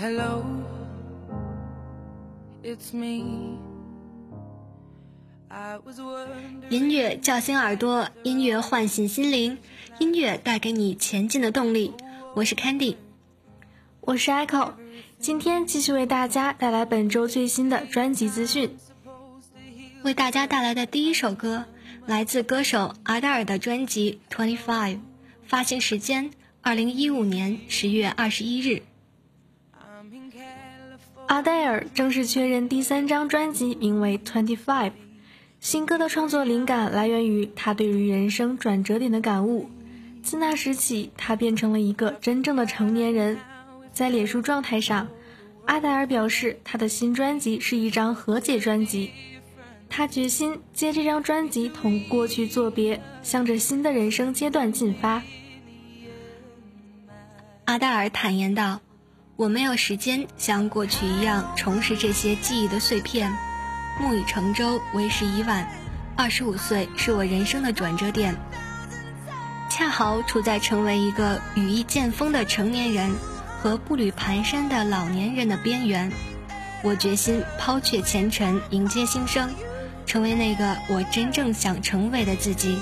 Hello, it's me. 音乐叫醒耳朵，音乐唤醒心灵，音乐带给你前进的动力。我是 Candy，我是 Echo。今天继续为大家带来本周最新的专辑资讯。为大家带来的第一首歌来自歌手阿黛尔的专辑《Twenty Five》，发行时间二零一五年十月二十一日。阿黛尔正式确认第三张专辑名为《Twenty Five》。新歌的创作灵感来源于他对于人生转折点的感悟。自那时起，他变成了一个真正的成年人。在脸书状态上，阿黛尔表示，他的新专辑是一张和解专辑。他决心借这张专辑同过去作别，向着新的人生阶段进发。阿黛尔坦言道。我没有时间像过去一样重拾这些记忆的碎片。木已成舟，为时已晚。二十五岁是我人生的转折点，恰好处在成为一个羽翼渐丰的成年人和步履蹒跚的老年人的边缘。我决心抛却前尘，迎接新生，成为那个我真正想成为的自己。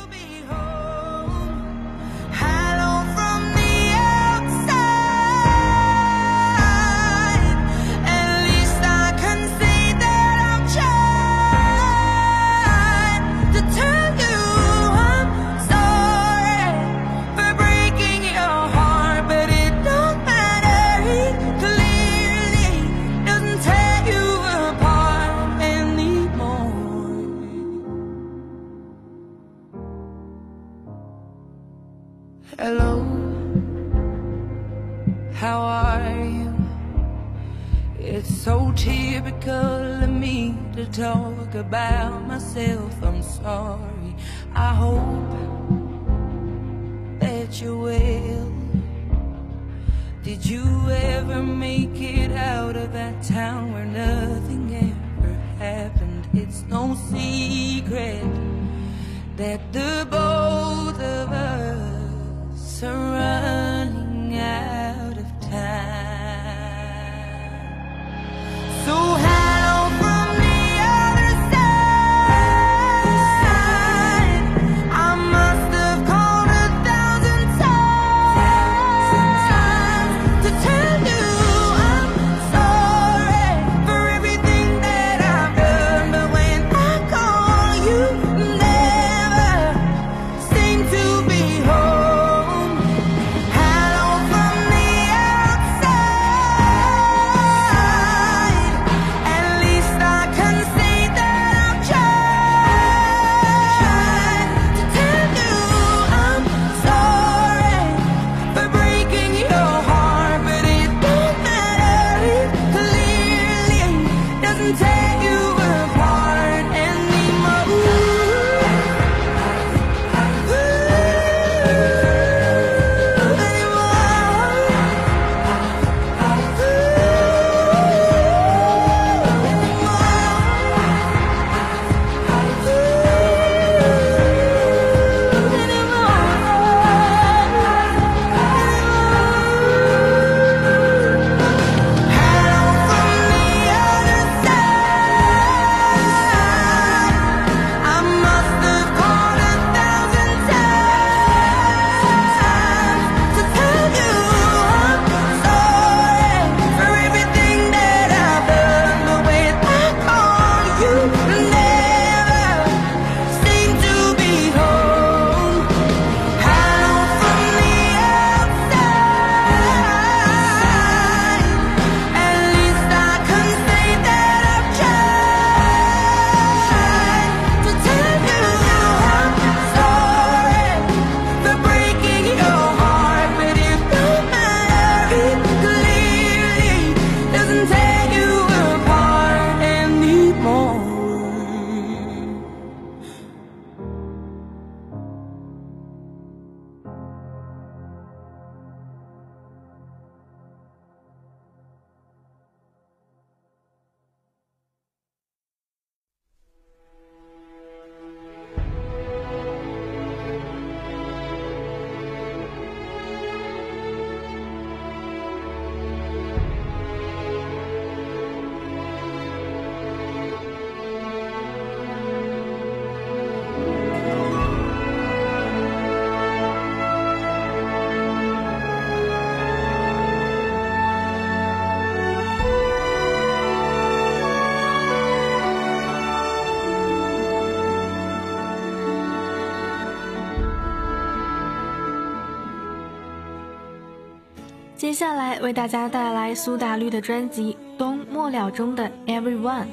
接下来为大家带来苏打绿的专辑《冬末了》中的《Everyone》，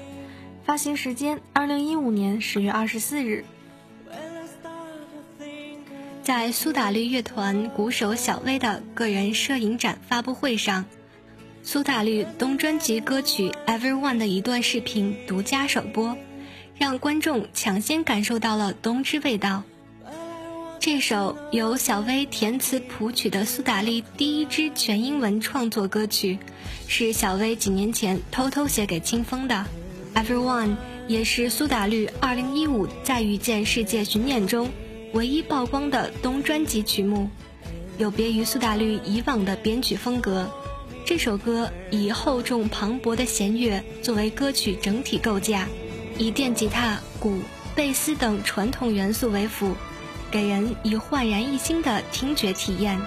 发行时间二零一五年十月二十四日。在苏打绿乐团鼓手小薇的个人摄影展发布会上，苏打绿冬专辑歌曲《Everyone》的一段视频独家首播，让观众抢先感受到了冬之味道。这首由小薇填词谱曲的苏打绿第一支全英文创作歌曲，是小薇几年前偷偷写给清风的。Everyone 也是苏打绿2015在遇见世界巡演中唯一曝光的东专辑曲目。有别于苏打绿以往的编曲风格，这首歌以厚重磅礴的弦乐作为歌曲整体构架，以电吉他、鼓、贝斯等传统元素为辅。给人以焕然一新的听觉体验。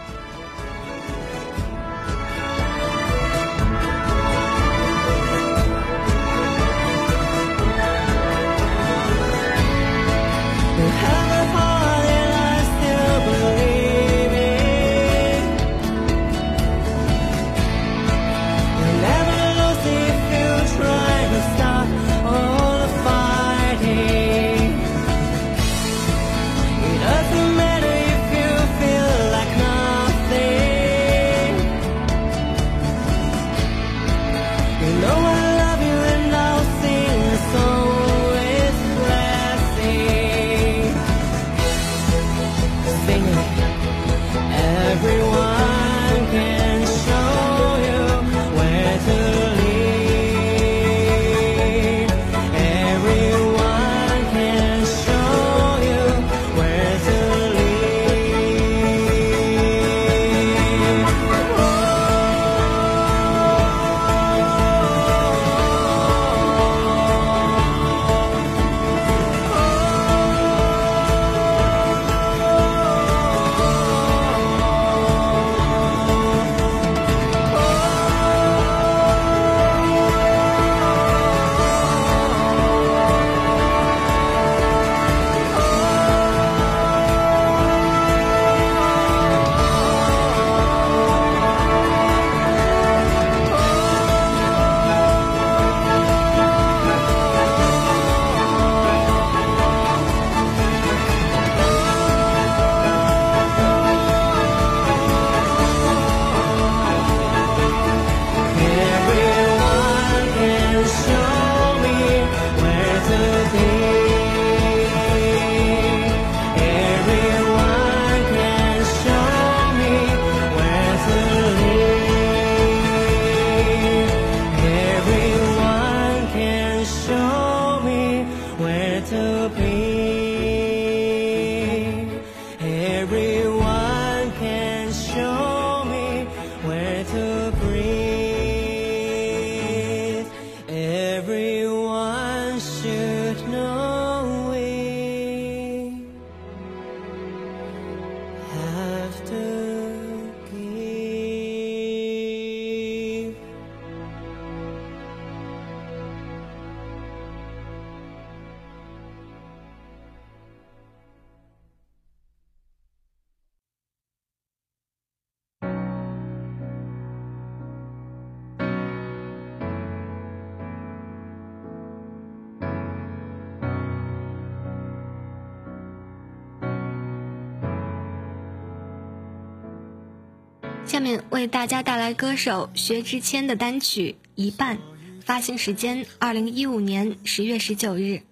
为大家带来歌手薛之谦的单曲《一半》，发行时间二零一五年十月十九日。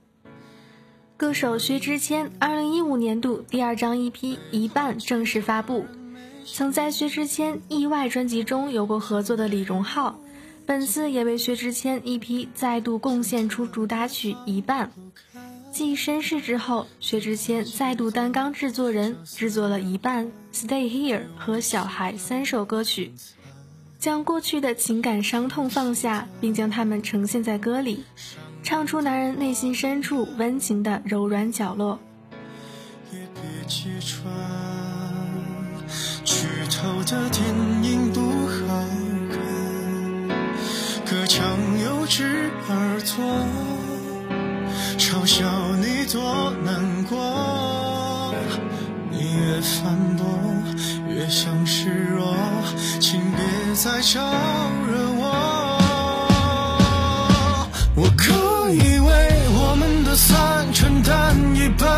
歌手薛之谦二零一五年度第二张 EP《一半》正式发布。曾在薛之谦《意外》专辑中有过合作的李荣浩，本次也为薛之谦 EP 再度贡献出主打曲《一半》。继身世之后，薛之谦再度担纲制作人，制作了一半《Stay Here》和《小孩》三首歌曲，将过去的情感伤痛放下，并将它们呈现在歌里，唱出男人内心深处温情的柔软角落。也别揭穿，剧透的电影不好看，隔墙有只耳朵。嘲笑你多难过，你越反驳越像示弱，请别。再招惹我。我可以为我们的散承担一半，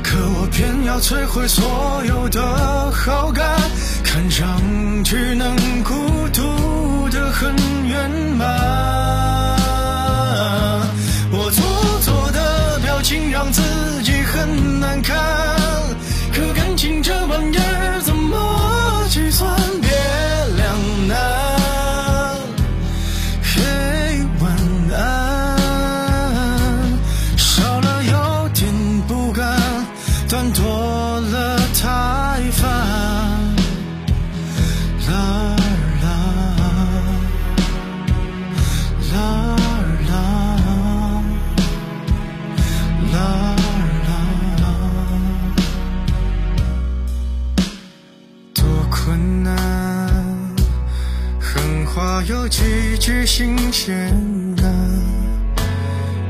可我偏要摧毁所有的好感，看上去能孤独的很圆满。自己很难看，可感情这玩意儿新鲜感，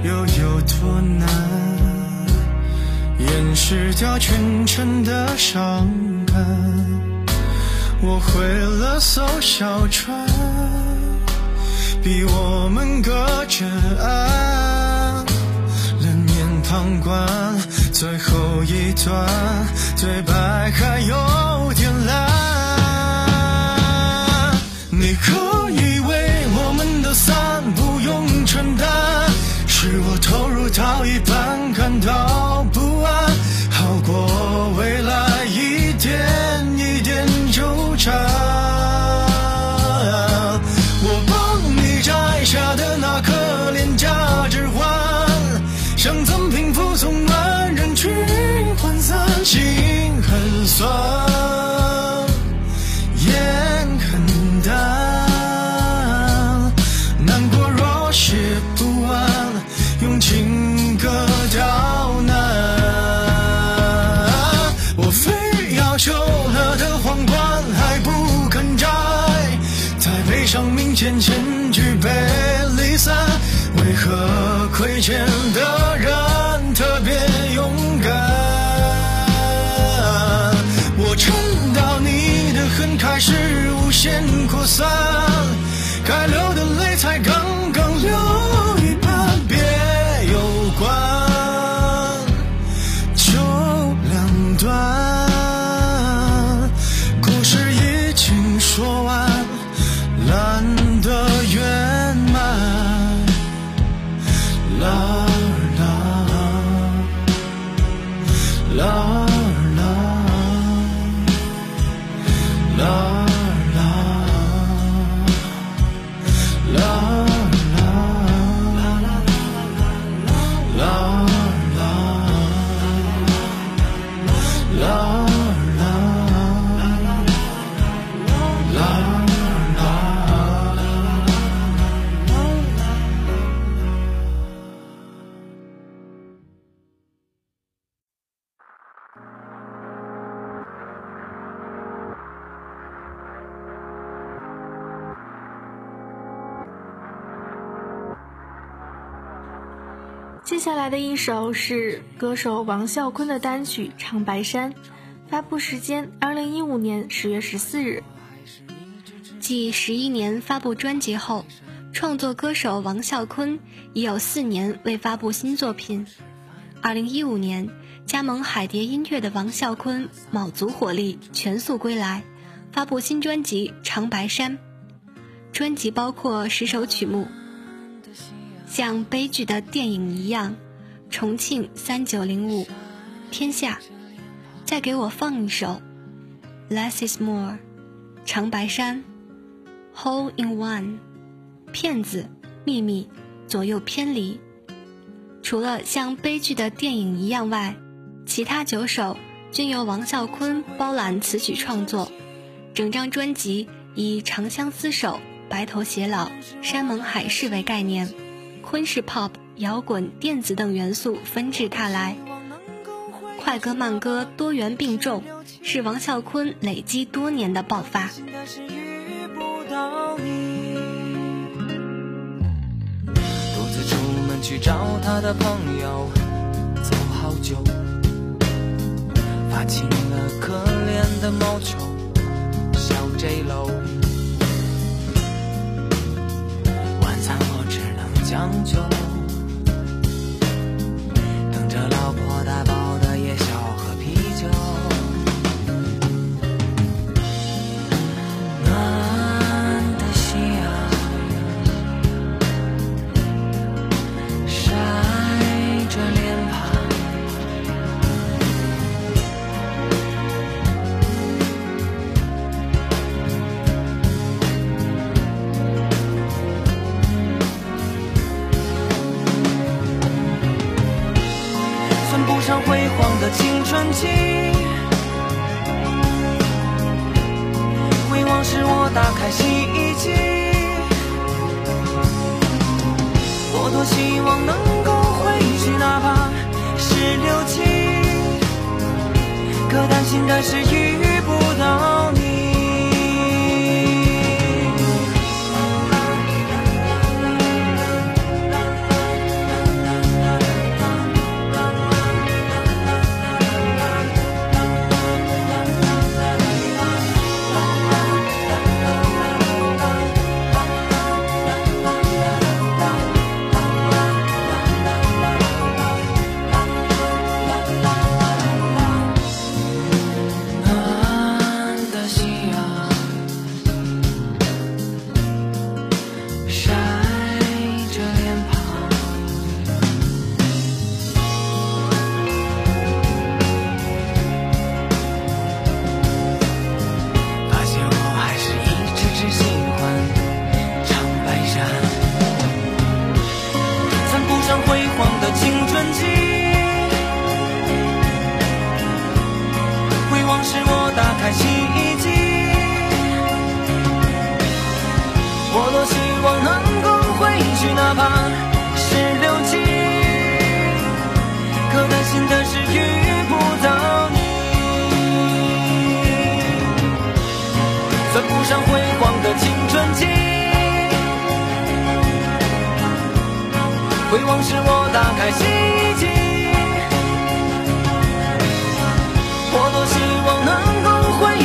又有多难？掩饰掉全城的伤感。我毁了艘小船，逼我们隔着岸，冷眼旁观，最后一段对白还有点烂。你可以为我投入到一半感到不安，好过未来一点一点纠缠。我帮你摘下的那颗廉价指环，想赠平附送满人群涣散，心很酸。见的人特别勇敢？我撑到你的恨开始无限扩散，接下来的一首是歌手王啸坤的单曲《长白山》，发布时间二零一五年十月十四日。继十一年发布专辑后，创作歌手王啸坤已有四年未发布新作品。二零一五年，加盟海蝶音乐的王啸坤卯足火力全速归来，发布新专辑《长白山》。专辑包括十首曲目，像悲剧的电影一样，《重庆三九零五》，《天下》，再给我放一首，《Less is More》，《长白山》。Hole in One，骗子，秘密，左右偏离。除了像悲剧的电影一样外，其他九首均由王啸坤包揽词曲创作。整张专辑以长相厮守、白头偕老、山盟海誓为概念，昆式 pop、摇滚、电子等元素纷至沓来，快歌慢歌多元并重，是王啸坤累积多年的爆发。但是遇不到你。独自出门去找他的朋友，走好久，发起了可怜的毛球，小 J 楼。将就。等着老婆的开洗衣机，我多希望能够回去，哪怕十六七，可担心的是遇不到你。算不上辉煌的青春期，回望时，我打开洗衣机。我多希望能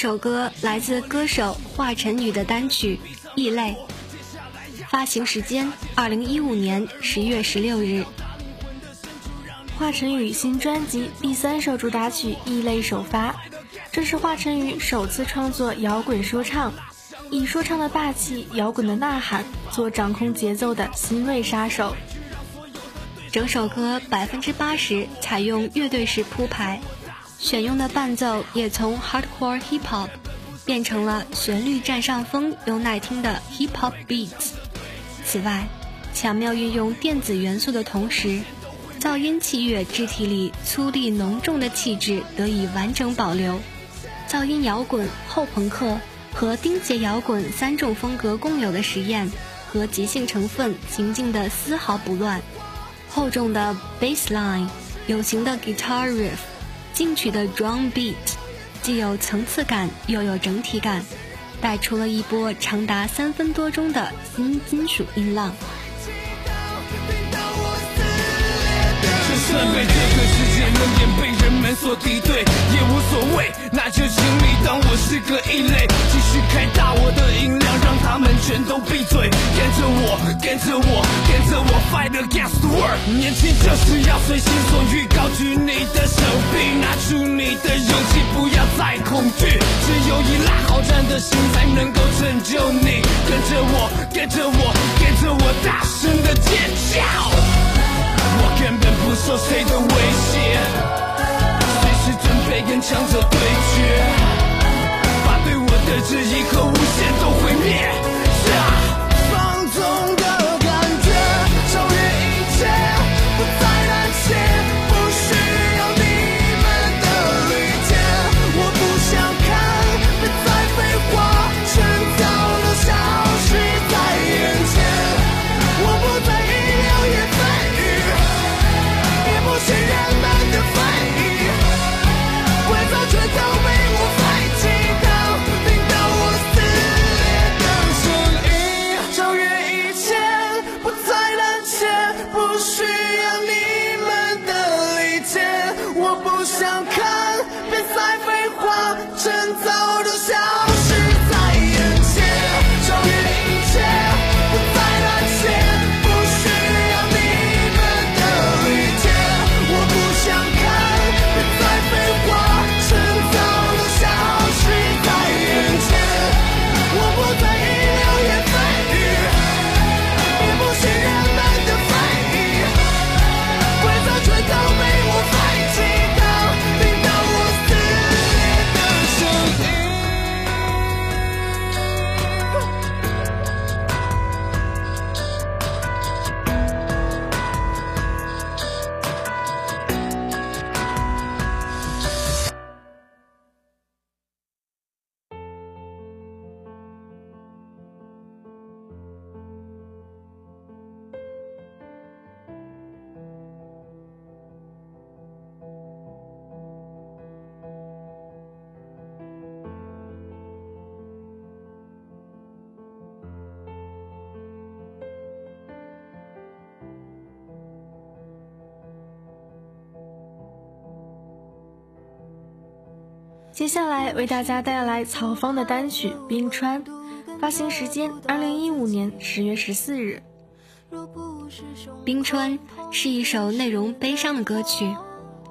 首歌来自歌手华晨宇的单曲《异类》，发行时间二零一五年十月十六日。华晨宇新专辑第三首主打曲《异类》首发，这是华晨宇首次创作摇滚说唱，以说唱的霸气、摇滚的呐喊做掌控节奏的新锐杀手。整首歌百分之八十采用乐队式铺排，选用的伴奏也从 hardcore hip hop 变成了旋律占上风又耐听的 hip hop beats。此外，巧妙运用电子元素的同时，噪音器乐肢体里粗粝浓重的气质得以完整保留。噪音摇滚、后朋克和钉节摇滚三种风格共有的实验和即兴成分行进的丝毫不乱。厚重的 bass line，有型的 guitar riff，进取的 drum beat，既有层次感又有整体感，带出了一波长达三分多钟的新金属音浪。人所敌对，也无所谓，那就请你当我是个异类，继续开大我的音量，让他们全都闭嘴，跟着我，跟着我，跟着我，fight against the world。年轻就是要随心所欲，高举你的手臂，拿出你的勇气，不要再恐惧，只有以拉好战的心才能够拯救你。跟着我，跟着我，跟着我，大声的尖叫。我根本不受谁的威胁，是准备跟强者对决，把对我的质疑和诬陷都毁灭。接下来为大家带来曹方的单曲《冰川》，发行时间二零一五年十月十四日。《冰川》是一首内容悲伤的歌曲，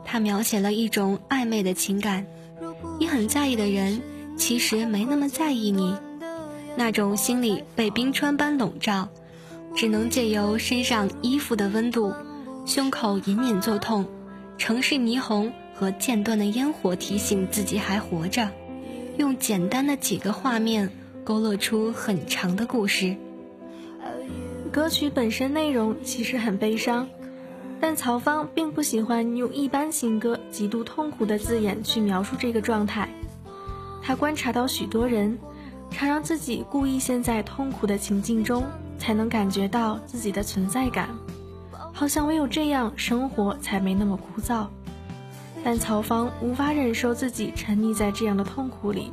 它描写了一种暧昧的情感。你很在意的人，其实没那么在意你。那种心里被冰川般笼罩，只能借由身上衣服的温度，胸口隐隐作痛，城市霓虹和间断的烟火提醒自己还活着。用简单的几个画面，勾勒出很长的故事。歌曲本身内容其实很悲伤，但曹芳并不喜欢用一般情歌极度痛苦的字眼去描述这个状态。他观察到许多人，常让自己故意陷在痛苦的情境中，才能感觉到自己的存在感，好像唯有这样生活才没那么枯燥。但曹芳无法忍受自己沉溺在这样的痛苦里，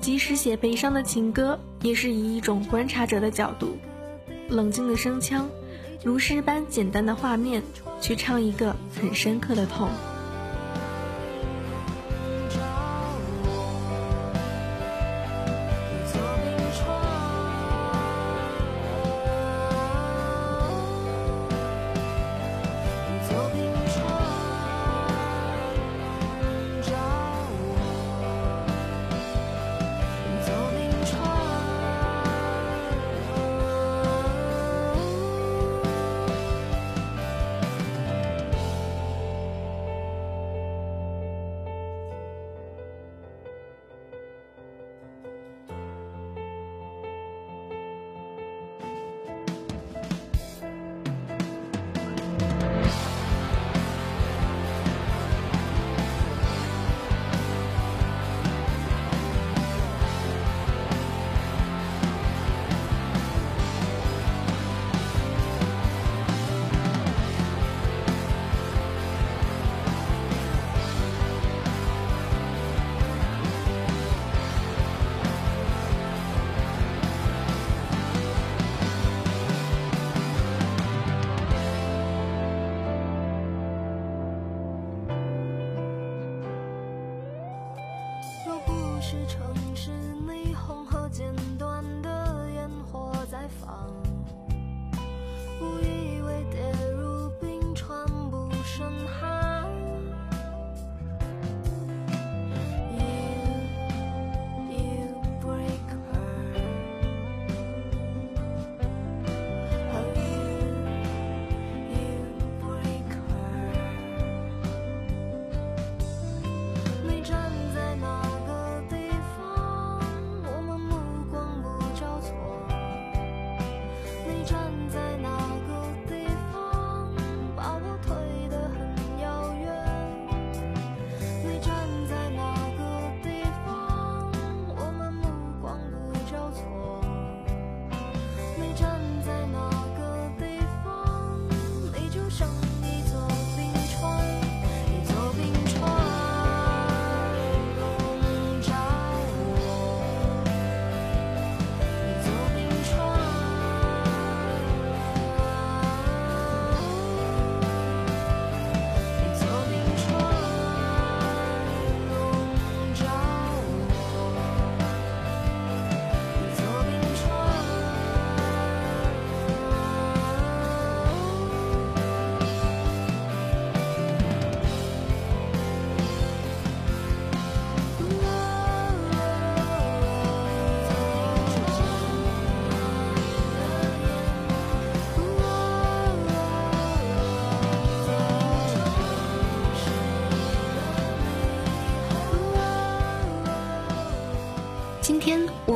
即使写悲伤的情歌，也是以一种观察者的角度。冷静的声腔，如诗般简单的画面，去唱一个很深刻的痛。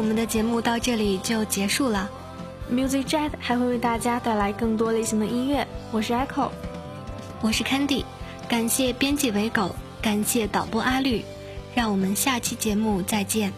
我们的节目到这里就结束了。Music Jet 还会为大家带来更多类型的音乐。我是 Echo，我是 Candy。感谢编辑维狗，感谢导播阿绿。让我们下期节目再见。